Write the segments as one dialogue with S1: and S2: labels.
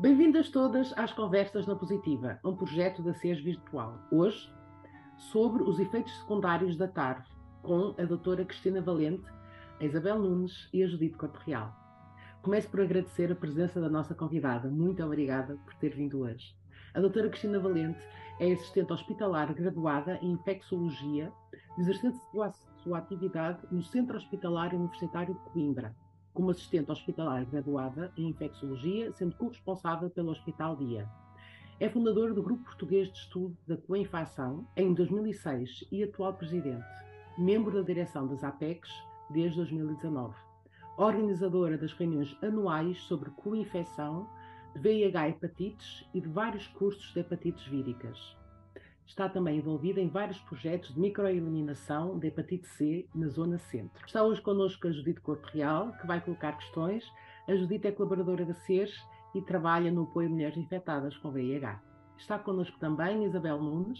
S1: Bem-vindas todas às Conversas na Positiva, um projeto da SES Virtual. Hoje, sobre os efeitos secundários da TARV, com a doutora Cristina Valente, a Isabel Nunes e a Judite Corte Real. Começo por agradecer a presença da nossa convidada. Muito obrigada por ter vindo hoje. A doutora Cristina Valente é assistente hospitalar graduada em infecciologia, exercendo sua, sua atividade no Centro Hospitalar Universitário de Coimbra, como assistente hospitalar graduada em infecciologia, sendo corresponsável pelo Hospital Dia. É fundadora do Grupo Português de Estudo da Coinfecção em 2006 e atual presidente, membro da direção das APECs desde 2019. Organizadora das reuniões anuais sobre coinfecção de VIH hepatites e de vários cursos de hepatites víricas. Está também envolvida em vários projetos de microeliminação de hepatite C na zona centro. Está hoje connosco a Judite Corpo Real, que vai colocar questões. A Judite é colaboradora da CERS e trabalha no apoio a mulheres infectadas com VIH. Está connosco também Isabel Nunes,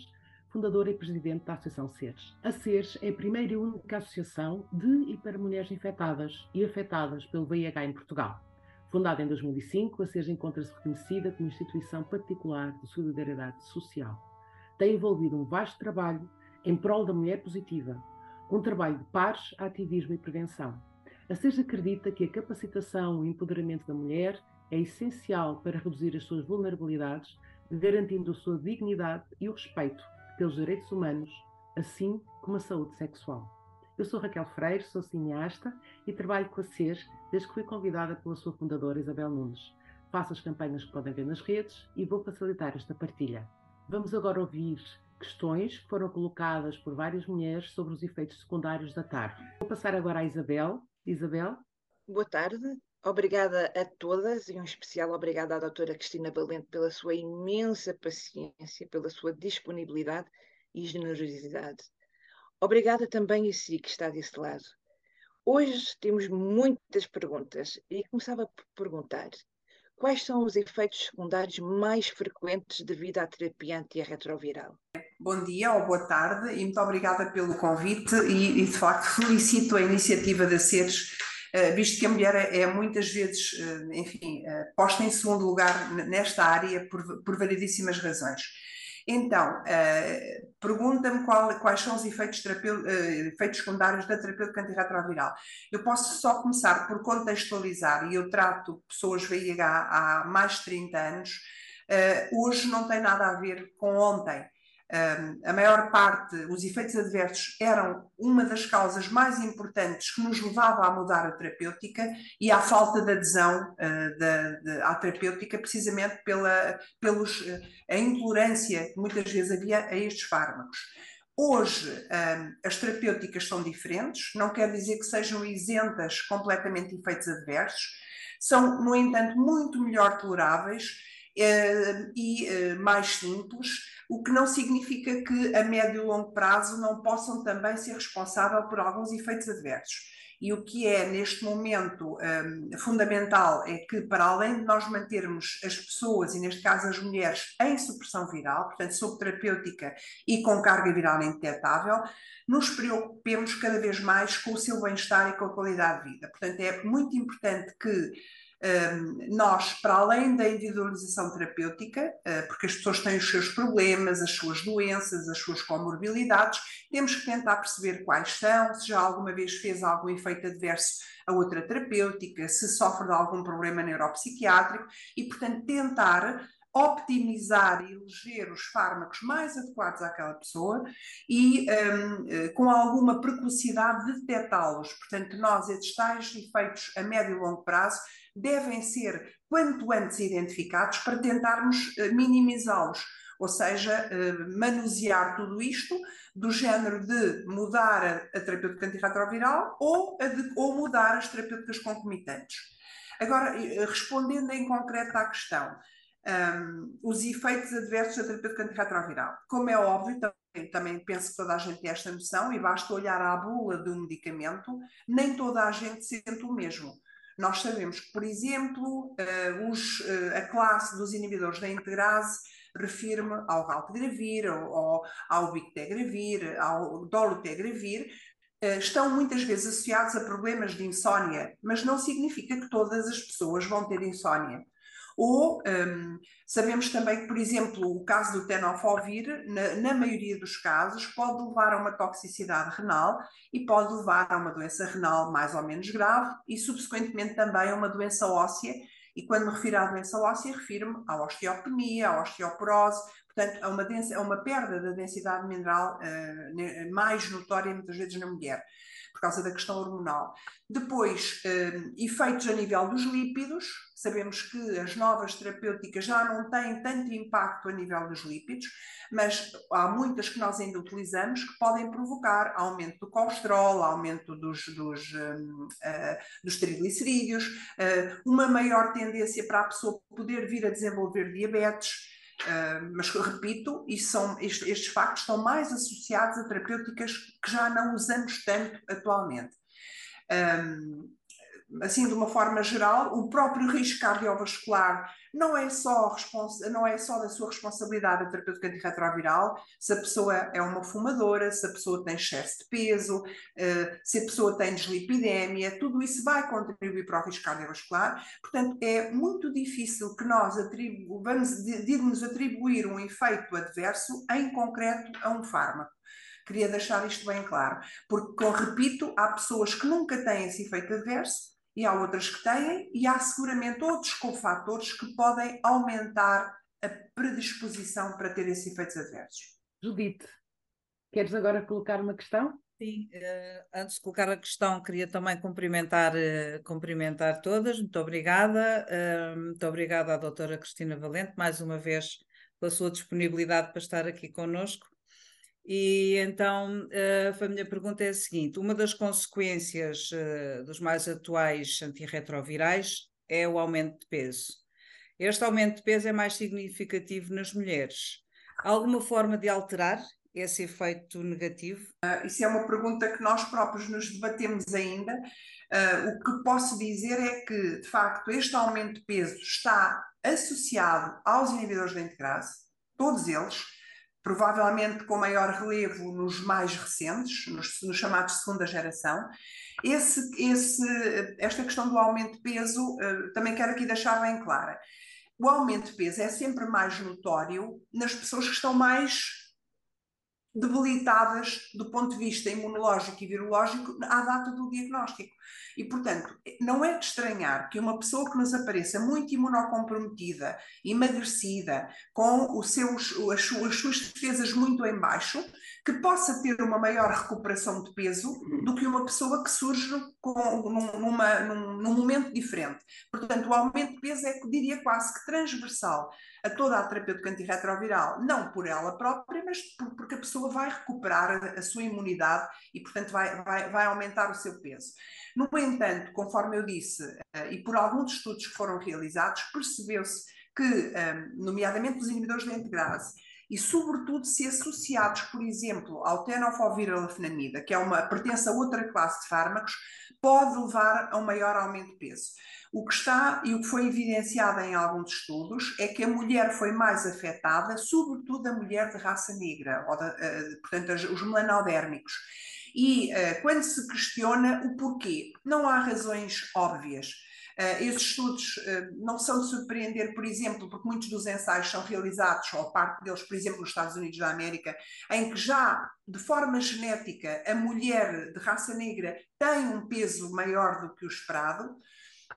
S1: fundadora e presidente da Associação CERS. A CERS é a primeira e única associação de e para mulheres infectadas e afetadas pelo VIH em Portugal. Fundada em 2005, a CERS encontra-se reconhecida como instituição particular de solidariedade social. Tem envolvido um vasto trabalho em prol da mulher positiva, um trabalho de pares, ativismo e prevenção. A CERS acredita que a capacitação e empoderamento da mulher é essencial para reduzir as suas vulnerabilidades, garantindo a sua dignidade e o respeito pelos direitos humanos, assim como a saúde sexual. Eu sou Raquel Freire, sou cineasta e trabalho com a CES desde que fui convidada pela sua fundadora Isabel Nunes. Faço as campanhas que podem ver nas redes e vou facilitar esta partilha. Vamos agora ouvir questões que foram colocadas por várias mulheres sobre os efeitos secundários da TARF. Vou passar agora à Isabel. Isabel?
S2: Boa tarde. Obrigada a todas e um especial obrigada à doutora Cristina Valente pela sua imensa paciência, pela sua disponibilidade e generosidade. Obrigada também a si que está desse lado. Hoje temos muitas perguntas e começava por perguntar quais são os efeitos secundários mais frequentes devido à terapia antirretroviral?
S3: Bom dia ou boa tarde e muito obrigada pelo convite e, e de facto felicito a iniciativa da SERES eh, visto que a mulher é, é muitas vezes, eh, enfim, eh, posta em segundo lugar nesta área por, por variedíssimas razões. Então, uh, pergunta-me quais são os efeitos, uh, efeitos secundários da terapêutica antirretroviral. Eu posso só começar por contextualizar, e eu trato pessoas VIH há mais de 30 anos, uh, hoje não tem nada a ver com ontem a maior parte, os efeitos adversos eram uma das causas mais importantes que nos levava a mudar a terapêutica e à falta de adesão uh, de, à terapêutica, precisamente pela pelos, uh, a intolerância que muitas vezes havia a estes fármacos. Hoje as terapêuticas são diferentes, não quer dizer que sejam isentas completamente de efeitos adversos, são, no entanto, muito melhor toleráveis e mais simples o que não significa que a médio e longo prazo não possam também ser responsáveis por alguns efeitos adversos. E o que é neste momento um, fundamental é que, para além de nós mantermos as pessoas, e neste caso as mulheres, em supressão viral, portanto, sob terapêutica e com carga viral indetetável, nos preocupemos cada vez mais com o seu bem-estar e com a qualidade de vida. Portanto, é muito importante que nós, para além da individualização terapêutica, ah, porque as pessoas têm os seus problemas, as suas doenças, as suas comorbilidades, temos que tentar perceber quais são, se já alguma vez fez algum efeito adverso a outra terapêutica, se sofre de algum problema neuropsiquiátrico e, portanto, tentar optimizar e eleger os fármacos mais adequados àquela pessoa e um, eh, com alguma precocidade detectá-los. Portanto, nós, estes tais efeitos a médio e longo prazo, devem ser quanto antes identificados para tentarmos eh, minimizá-los. Ou seja, eh, manusear tudo isto do género de mudar a, terapêutica antirretroviral ou, de, ou mudar as terapêuticas concomitantes. Agora, respondendo em concreto à questão, um, os efeitos adversos da terapêutica antirretroviral. Como é óbvio, também, também penso que toda a gente tem esta noção e basta olhar à bula um medicamento, nem toda a gente sente o mesmo. Nós sabemos que, por exemplo, uh, os, uh, a classe dos inibidores da integrase refere-me ao raltegravir, ao, ao bictegravir, ao dolutegravir, uh, estão muitas vezes associados a problemas de insónia, mas não significa que todas as pessoas vão ter insónia. Ou um, sabemos também que, por exemplo, o caso do tenofovir, na, na, maioria dos casos, pode levar a uma toxicidade renal e pode levar a uma doença renal mais ou menos grave e, subsequentemente, também a uma doença óssea. E quando me refiro à doença óssea, refiro-me à osteopenia, à osteoporose, portanto, a uma, a uma perda da densidade mineral uh, mais notória, muitas vezes, na mulher por causa da questão hormonal. Depois, eh, efeitos a nível dos lípidos, sabemos que as novas terapêuticas já não têm tanto impacto a nível dos lípidos, mas há muitas que nós ainda utilizamos que podem provocar aumento do colesterol, aumento dos, dos, uh, dos triglicerídeos, uh, uma maior tendência para a pessoa poder vir a desenvolver diabetes. Uh, mas repito, são, estes, estes, factos estão mais associados a terapêuticas que já não usamos tanto atualmente. Um, assim, de uma forma geral, o próprio risco cardiovascular não é só, não é só da sua responsabilidade a terapêutica antirretroviral, se a pessoa é uma fumadora, se a pessoa tem excesso de peso, uh, se a pessoa tem dislipidemia, tudo isso vai contribuir para o risco cardiovascular. Portanto, é muito difícil que nós atribu vamos de, atribuir um efeito adverso em concreto a um fármaco. Queria deixar isto bem claro, porque, repito, há pessoas que nunca têm esse efeito adverso e há outras que têm, e há seguramente outros cofatores que podem aumentar a predisposição para ter esses efeitos adversos.
S1: Judite, queres agora colocar uma questão?
S4: Sim, uh, antes de colocar a questão, queria também cumprimentar, uh, cumprimentar todas. Muito obrigada. Uh, muito obrigada à doutora Cristina Valente, mais uma vez, pela sua disponibilidade para estar aqui conosco. E então eh, a minha pergunta é a seguinte: uma das consequências uh, dos mais atuais antirretrovirais é o aumento de peso. Este aumento de peso é mais significativo nas mulheres. Há alguma forma de alterar esse efeito negativo?
S3: Uh, isso é uma pergunta que nós próprios nos debatemos ainda. Uh, o que posso dizer é que, de facto, este aumento de peso está associado aos inibidores da integrase, todos eles provavelmente com maior relevo nos mais recentes, nos, nos chamados de segunda geração. Esse, esse, esta questão do aumento de peso, uh, também quero aqui deixar bem clara. O aumento de peso é sempre mais notório nas pessoas que estão mais debilitadas do ponto de vista imunológico e virológico à data do diagnóstico. E, portanto, não é de estranhar que uma pessoa que nos apareça muito imunocomprometida, emagrecida, com os seus, as, suas, as suas defesas muito em baixo, que possa ter uma maior recuperação de peso do que uma pessoa que surge com, numa, num, num momento diferente. Portanto, o aumento de peso é, diria, quase que transversal a toda a terapêutica antirretroviral, não por ela própria, mas por, porque a pessoa vai recuperar a, a sua imunidade e, portanto, vai, vai, vai, aumentar o seu peso. No entanto, conforme eu disse, uh, e por alguns estudos que foram realizados, percebeu-se que, eh, nomeadamente os inibidores da integrase, e sobretudo se associados, por exemplo, ao tenofovir-alafenamida, que é uma pertence a outra classe de fármacos, pode levar a um maior aumento de peso. O que está e o que foi evidenciado em alguns estudos é que a mulher foi mais afetada, sobretudo a mulher de raça negra, uh, portanto, os melanodérmicos. E uh, quando se questiona o porquê, não há razões óbvias. Uh, esses estudos uh, não são de surpreender, por exemplo, porque muitos dos ensaios são realizados, ou parte deles, por exemplo, nos Estados Unidos da América, em que já de forma genética a mulher de raça negra tem um peso maior do que o esperado.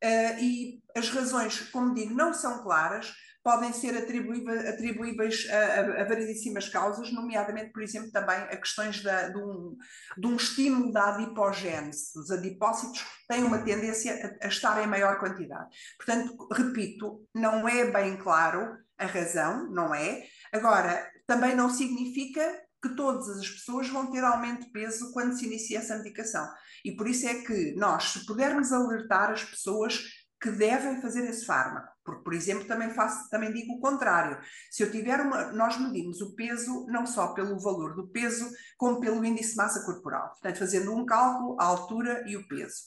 S3: Uh, e as razões, como digo, não são claras, podem ser atribuíveis, a, a, a, variedíssimas causas, nomeadamente, por exemplo, também a questões da, de, um, de, um, estímulo da adipogênese. Os adipócitos têm uma tendência a, a estar em maior quantidade. Portanto, repito, não é bem claro a razão, não é? Agora, também não significa que todas as pessoas vão ter aumento de peso quando se inicia essa medicação. E por isso é que nós, se pudermos alertar as pessoas que devem fazer esse fármaco, porque, por exemplo, também, faço, também digo o contrário. Se eu tiver uma. Nós medimos o peso não só pelo valor do peso, como pelo índice de massa corporal. Portanto, fazendo um cálculo, a altura e o peso.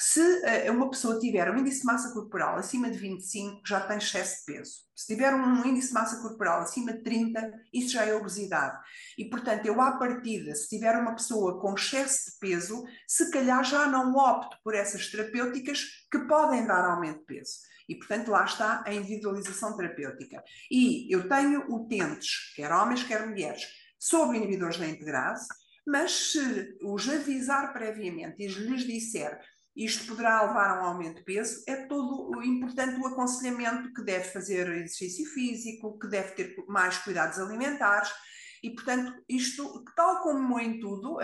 S3: Se uh, uma pessoa tiver um índice de massa corporal acima de 25, já tem excesso de peso. Se tiver um índice de massa corporal acima de 30, isso já é obesidade. E, portanto, eu, à partida, se tiver uma pessoa com excesso de peso, se calhar já não opto por essas terapêuticas que podem dar aumento de peso. E, portanto, lá está a individualização terapêutica. E eu tenho utentes, quer homens, quer mulheres, sobre inibidores da integrase, mas se os avisar previamente e lhes disser isto poderá levar a um aumento de peso, é todo importante o aconselhamento que deve fazer exercício físico, que deve ter mais cuidados alimentares, e, portanto, isto, tal como em tudo,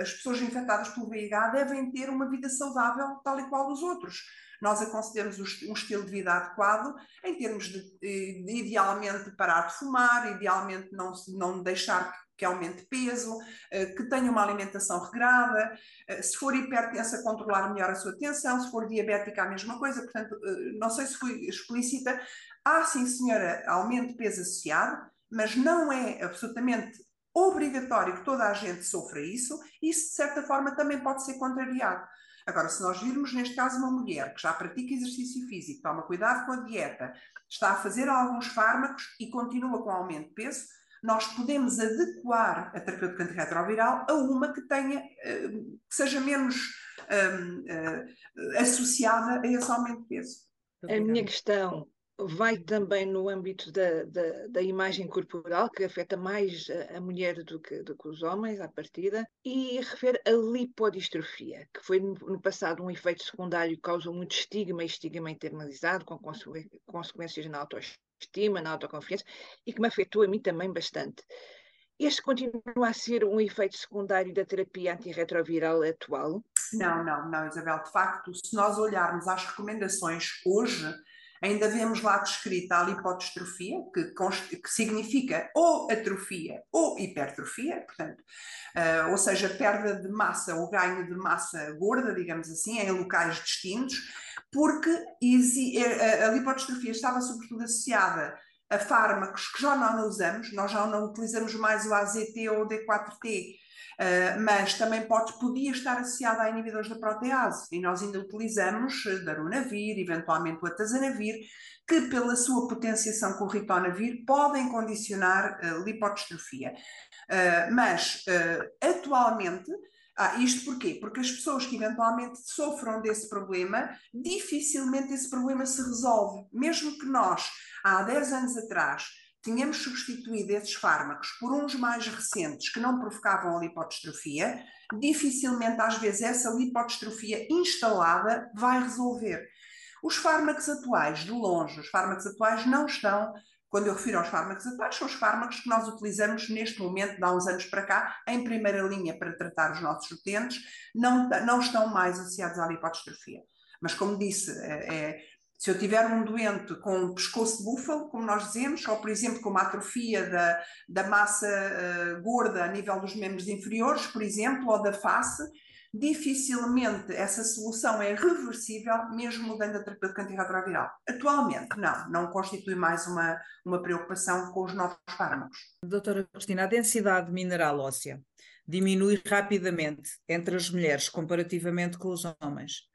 S3: as pessoas infectadas pelo VIH devem ter uma vida saudável, tal e qual os outros. Nós aconselhamos um estilo de vida adequado, em termos de, de idealmente, parar de fumar, idealmente, não, não deixar que aumente peso, eh, que tenha uma alimentação regrada, eh, se for hipertensa, controlar melhor a sua tensão, se for diabética, a mesma coisa. Portanto, eh, não sei se fui explícita. Há, sim, senhora, aumento de peso associado, mas não é absolutamente obrigatório que toda a gente sofra isso. Isso, de certa forma, também pode ser contrariado. Agora, se nós virmos, neste caso, uma mulher que já pratica exercício físico, toma cuidado com a dieta, está a fazer alguns fármacos e continua com aumento de peso, nós podemos adequar a terapêutica antirretroviral a uma que tenha, eh, que seja menos um, uh, associada a esse aumento de peso.
S2: A minha questão vai também no âmbito da, da, da, imagem corporal, que afeta mais a, a mulher do que, do que, os homens, à partida, e refere a lipodistrofia, que foi no, no passado um efeito secundário que causou muito estigma e estigma internalizado, com consequências na autoestima autoestima, na autoconfiança e que me afetou a mim também bastante. Este continua a ser um efeito secundário da terapia antirretroviral atual?
S3: Não, não, não, Isabel. De facto, se nós olharmos às recomendações hoje, ainda vemos lá descrita a lipodistrofia, que, que significa ou atrofia ou hipertrofia, portanto, uh, ou seja, perda de massa ou ganho de massa gorda, digamos assim, em locais distintos, porque a, a lipodistrofia estava sobretudo associada a fármacos que já não usamos, nós já não utilizamos mais o AZT ou o D4T, Uh, mas também pode, podia estar associada a inibidores da protease, e nós ainda utilizamos darunavir, eventualmente o atazanavir, que pela sua potenciação com o ritonavir podem condicionar uh, lipodistrofia. Mas atualmente ah, isto porquê? Porque as pessoas que eventualmente sofram desse problema, dificilmente esse problema se resolve. Mesmo que nós, há 10 anos atrás, tínhamos substituído esses fármacos por uns mais recentes que não provocavam a lipodistrofia, dificilmente às vezes essa lipodistrofia instalada vai resolver. Os fármacos atuais, de longe, os fármacos atuais não estão, quando eu refiro aos fármacos atuais, são os fármacos que nós utilizamos neste momento, de há uns anos para cá, em primeira linha para tratar os nossos utentes, não, não estão mais associados à lipodistrofia. Mas, como disse, é, é se eu tiver um doente com um pescoço de búfalo, como nós dizemos, ou por exemplo com uma atrofia da, da massa uh, gorda a nível dos membros inferiores, por exemplo, ou da face, dificilmente essa solução é reversível, mesmo mudando a terapêutica antirretroviral. Atualmente, não, não constitui mais uma, uma preocupação com os novos fármacos.
S4: Doutora Cristina, a densidade mineral óssea diminui rapidamente entre as mulheres comparativamente com os homens.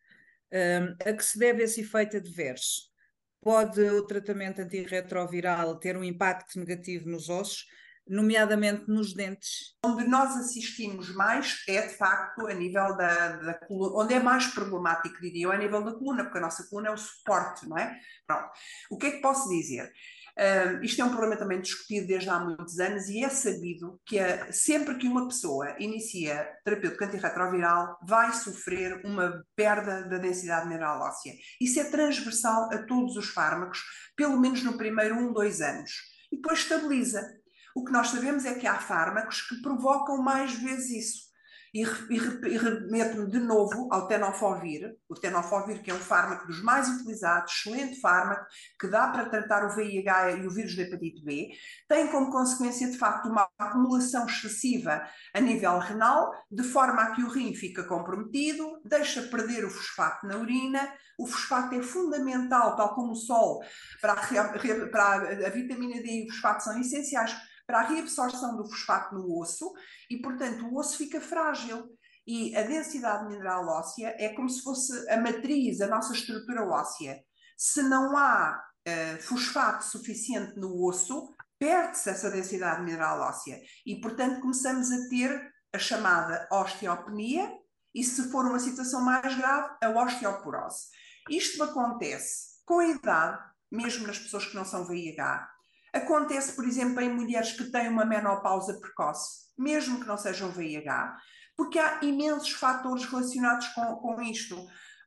S4: Um, a que se deve esse efeito adverso? Pode o tratamento antirretroviral ter um impacto negativo nos ossos, nomeadamente nos dentes?
S3: Onde nós assistimos mais é, de facto, a nível da, da coluna, onde é mais problemático, diria eu, a nível da coluna, porque a nossa coluna é o suporte, não é? Pronto. O que é que posso dizer? Uh, isto é um problema também discutido desde há muitos anos e é sabido que é, sempre que uma pessoa inicia terapêutico antirretroviral vai sofrer uma perda da densidade mineral óssea. Isso é transversal a todos os fármacos, pelo menos no primeiro um, dois anos. E depois estabiliza. O que nós sabemos é que há fármacos que provocam mais vezes isso. E, e, e remeto-me de novo ao tenofovir, o tenofovir que é um fármaco dos mais utilizados, excelente fármaco, que dá para tratar o VIH e o vírus da hepatite B, tem como consequência, de facto, uma acumulação excessiva a nível renal, de forma a que o rim fica comprometido, deixa perder o fosfato na urina, o fosfato é fundamental, tal como o sol, para a, para a, a vitamina D e o fosfato são essenciais para a reabsorção do fosfato no osso e, portanto, o osso fica frágil. E a densidade mineral óssea é como se fosse a matriz, a nossa estrutura óssea. Se não há uh, fosfato suficiente no osso, perde-se essa densidade mineral óssea. E, portanto, começamos a ter a chamada osteopenia e, se for uma situação mais grave, a osteoporose. Isto acontece com a idade, mesmo nas pessoas que não são VIH. Acontece, por exemplo, em mulheres que têm uma menopausa precoce, mesmo que não sejam VIH, porque há imensos fatores relacionados com, com isto.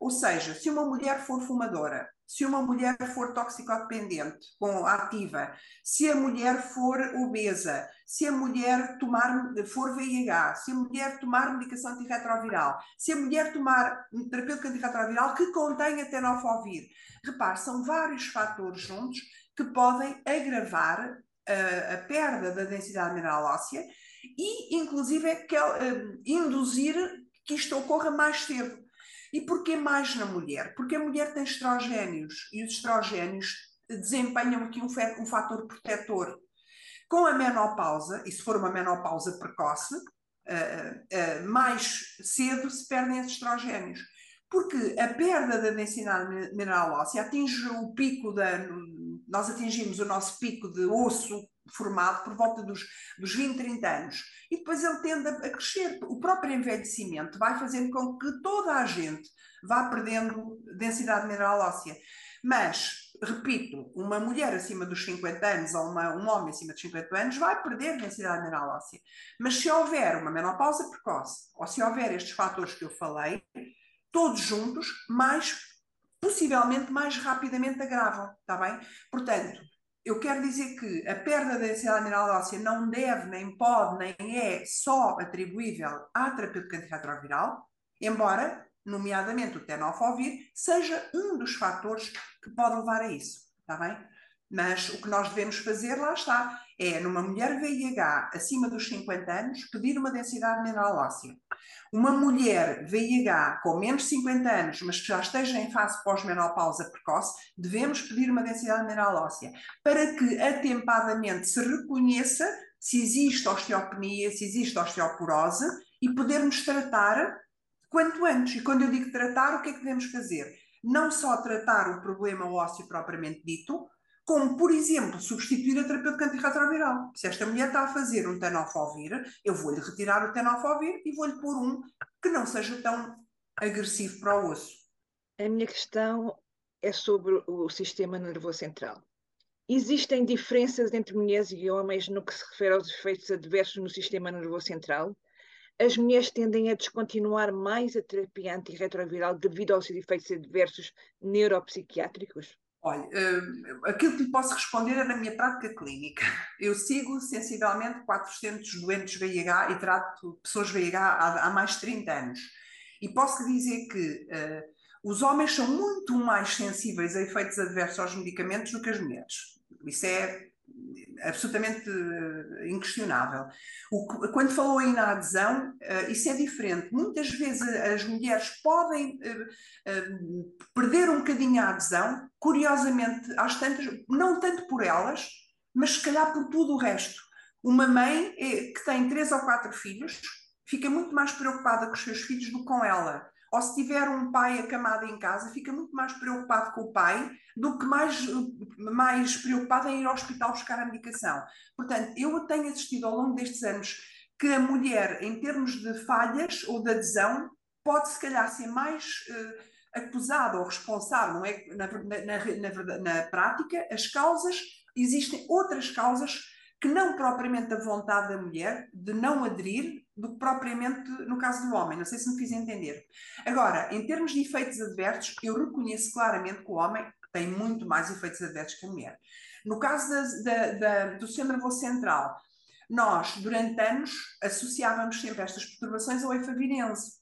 S3: Ou seja, se uma mulher for fumadora, se uma mulher for toxicodependente, com ativa, se a mulher for obesa, se a mulher tomar, for VIH, se a mulher tomar medicação antirretroviral, se a mulher tomar terapêutico antirretroviral que contenha tenofovir. Repare, são vários fatores juntos que podem agravar uh, a perda da densidade mineral óssea e, inclusive, que, uh, induzir que isto ocorra mais cedo. E porquê mais na mulher? Porque a mulher tem estrogénios e os estrogénios desempenham aqui um, um fator protetor. Com a menopausa, e se for uma menopausa precoce, uh, uh, mais cedo se perdem esses estrogénios. Porque a perda da densidade mineral óssea atinge o pico da. Nós atingimos o nosso pico de osso formado por volta dos, dos 20, 30 anos. E depois ele tende a, crescer. O próprio envelhecimento vai fazendo com que toda a gente vá perdendo densidade mineral óssea. Mas, repito, uma mulher acima dos 50 anos ou uma, um homem acima dos 50 anos vai perder densidade mineral óssea. Mas se houver uma menopausa precoce, ou se houver estes fatores que eu falei, todos juntos, mais, possivelmente mais rapidamente agravam, está bem? Portanto, eu quero dizer que a perda da densidade mineral óssea não deve, nem pode, nem é só atribuível à terapêutica antirretroviral, embora, nomeadamente o tenofovir, seja um dos fatores que pode levar a isso, está bem? Mas o que nós devemos fazer, lá está, é numa mulher VIH acima dos 50 anos, pedir uma densidade mineral óssea. Uma mulher VIH com menos de 50 anos, mas que já esteja em fase pós-menopausa precoce, devemos pedir uma densidade mineral óssea para que atempadamente se reconheça se existe osteopenia, se existe osteoporose e podermos tratar quanto antes. E quando eu digo tratar, o que é que devemos fazer? Não só tratar o problema ósseo propriamente dito, como, por exemplo, substituir a terapêutica antirretroviral. Se esta mulher está a fazer um tenofovir, eu vou-lhe retirar o tenofovir e vou-lhe pôr um que não seja tão agressivo para o osso.
S2: A minha questão é sobre o sistema nervoso central. Existem diferenças entre mulheres e homens no que se refere aos efeitos adversos no sistema nervoso central? As mulheres tendem a descontinuar mais a terapia antirretroviral devido aos efeitos adversos neuropsiquiátricos?
S3: Olha, uh, aquilo que lhe posso responder é na minha prática clínica. Eu sigo sensivelmente 400 doentes VIH e trato pessoas VIH há, há mais de 30 anos. E posso dizer que uh, os homens são muito mais sensíveis a efeitos adversos aos medicamentos do que as mulheres. Isso é absolutamente uh, inquestionável. O, quando falou aí na adesão, uh, isso é diferente. Muitas vezes as mulheres podem perder um bocadinho a adesão, curiosamente, às tantas, não tanto por elas, mas se calhar por tudo o resto. Uma mãe que tem três ou quatro filhos fica muito mais preocupada com os seus filhos do que com ela ou se tiver um pai acamado em casa, fica muito mais preocupado com o pai do que mais, mais preocupado em ir ao hospital buscar a medicação. Portanto, eu tenho assistido ao longo destes anos que a mulher, em termos de falhas ou de adesão, pode se calhar ser mais uh, acusada ou responsável, não é? Na, na, na, na prática, as causas, existem outras causas que não propriamente a vontade da mulher de não aderir do que propriamente no caso do homem. Não sei se me fiz entender. Agora, em termos de efeitos adversos, eu reconheço claramente que o homem tem muito mais efeitos adversos que a mulher. No caso da, da, da, do sistema nervoso central, nós, durante anos, associávamos sempre estas perturbações ao efavirense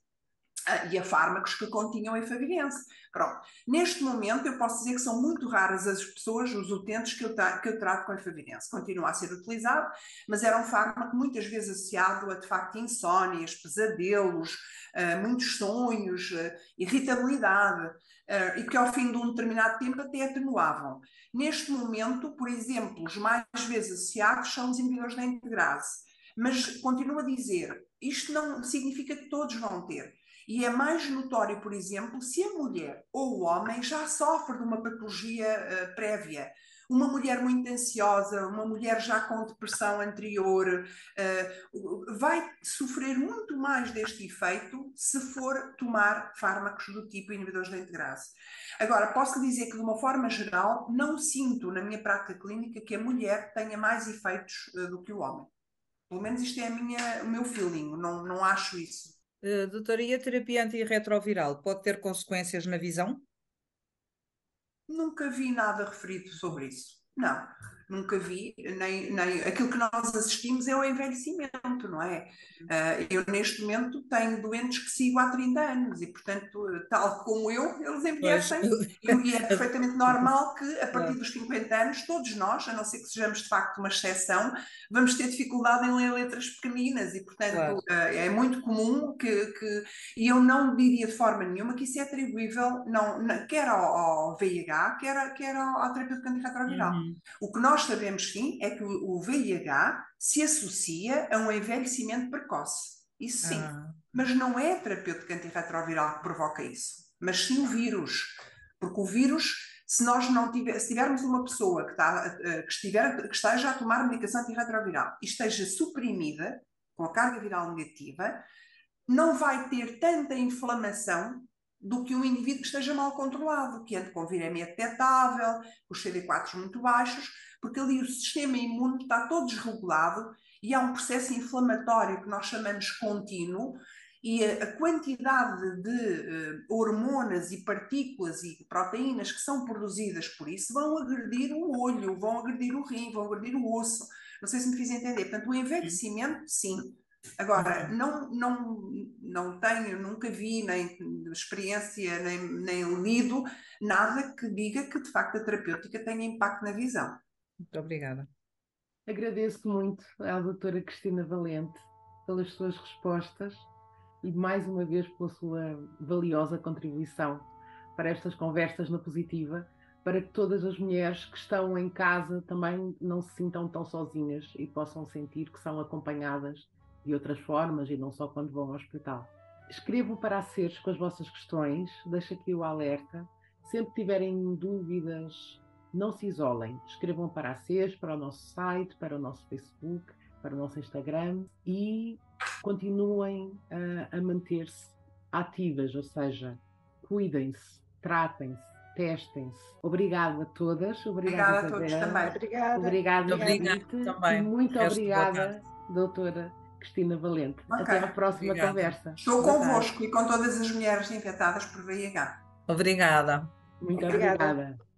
S3: e a fármacos que continham efavirense. Pronto. Neste momento, eu posso dizer que são muito raras as pessoas, os utentes que eu, que eu trato com efavirense. Continua a ser utilizado, mas era um fármaco muitas vezes associado a, de facto, insónias, pesadelos, uh, muitos sonhos, uh, irritabilidade, uh, e que ao fim de um determinado tempo até atenuavam. Neste momento, por exemplo, os mais vezes associados são os inibidores da integrase. Mas continuo a dizer, isto não significa que todos vão ter. E é mais notório, por exemplo, se a mulher ou o homem já sofre de uma patologia uh, prévia. uma mulher muito ansiosa, uma mulher já com depressão anterior, uh, vai sofrer muito mais deste efeito se for tomar fármacos do tipo inibidores da integrase. Agora, posso dizer que, de uma forma geral, não sinto na minha prática clínica que a mulher tenha mais efeitos uh, do que o homem. Pelo menos isto é minha, o meu feeling, não, não acho isso.
S4: Uh, doutora, e a terapia antirretroviral pode ter consequências na visão?
S3: Nunca vi nada referido sobre isso. Não nunca vi, nem, nem aquilo que nós assistimos é o envelhecimento, não é? Uh, eu neste momento tenho doentes que sigo há 30 anos e, portanto, tal como eu, eles envelhecem e, e, é perfeitamente normal que a partir dos 50 anos, todos nós, a não ser que sejamos de facto uma exceção, vamos ter dificuldade em ler letras pequeninas e, portanto, claro. uh, é muito comum que, que, e eu não diria de forma nenhuma que isso é atribuível não, não quer ao, ao VIH, quer, quer ao, à terapia de antirretroviral. Uhum. O que nós nós sabemos sim é que o VIH se associa a um envelhecimento precoce. Isso sim. Ah. Mas não é a terapêutica antirretroviral que provoca isso, mas sim o vírus. Porque o vírus, se nós não tiver, se tivermos uma pessoa que, está, eh, que, estiver, que esteja a tomar medicação antirretroviral e esteja suprimida, com a carga viral negativa, não vai ter tanta inflamação do que um indivíduo que esteja mal controlado, que ande com viremia detectável, os CD4 muito baixos, porque ali o sistema imune está todo desregulado e há um processo inflamatório que nós chamamos contínuo e a, quantidade de uh, hormonas e partículas e proteínas que são produzidas por isso vão agredir o olho, vão agredir o rim, vão agredir o osso. Não sei se me fiz entender. Portanto, o envelhecimento, sim. Agora, não, não, não tenho, nunca vi, nem experiência, nem, nem lido nada que diga que de facto a terapêutica tenha impacto na visão.
S4: Muito obrigada.
S1: Agradeço muito à doutora Cristina Valente pelas suas respostas e mais uma vez pela sua valiosa contribuição para estas conversas na positiva, para que todas as mulheres que estão em casa também não se sintam tão sozinhas e possam sentir que são acompanhadas de outras formas e não só quando vão ao hospital. Escrevam para a com as vossas questões, deixo aqui o alerta. Sempre tiverem dúvidas não se isolem, escrevam para a CES, para o nosso site, para o nosso Facebook, para o nosso Instagram e continuem a, a manter-se ativas, ou seja, cuidem-se, tratem-se, testem-se. Obrigada a todas.
S3: Obrigada, obrigada a todos também.
S1: Obrigada. Obrigada, obrigada também. Muito Resto obrigada, doutora Cristina Valente. Okay. Até à próxima obrigada. conversa.
S3: Estou convosco e com todas as mulheres infectadas por VIH.
S4: Obrigada.
S1: Muito obrigada. obrigada.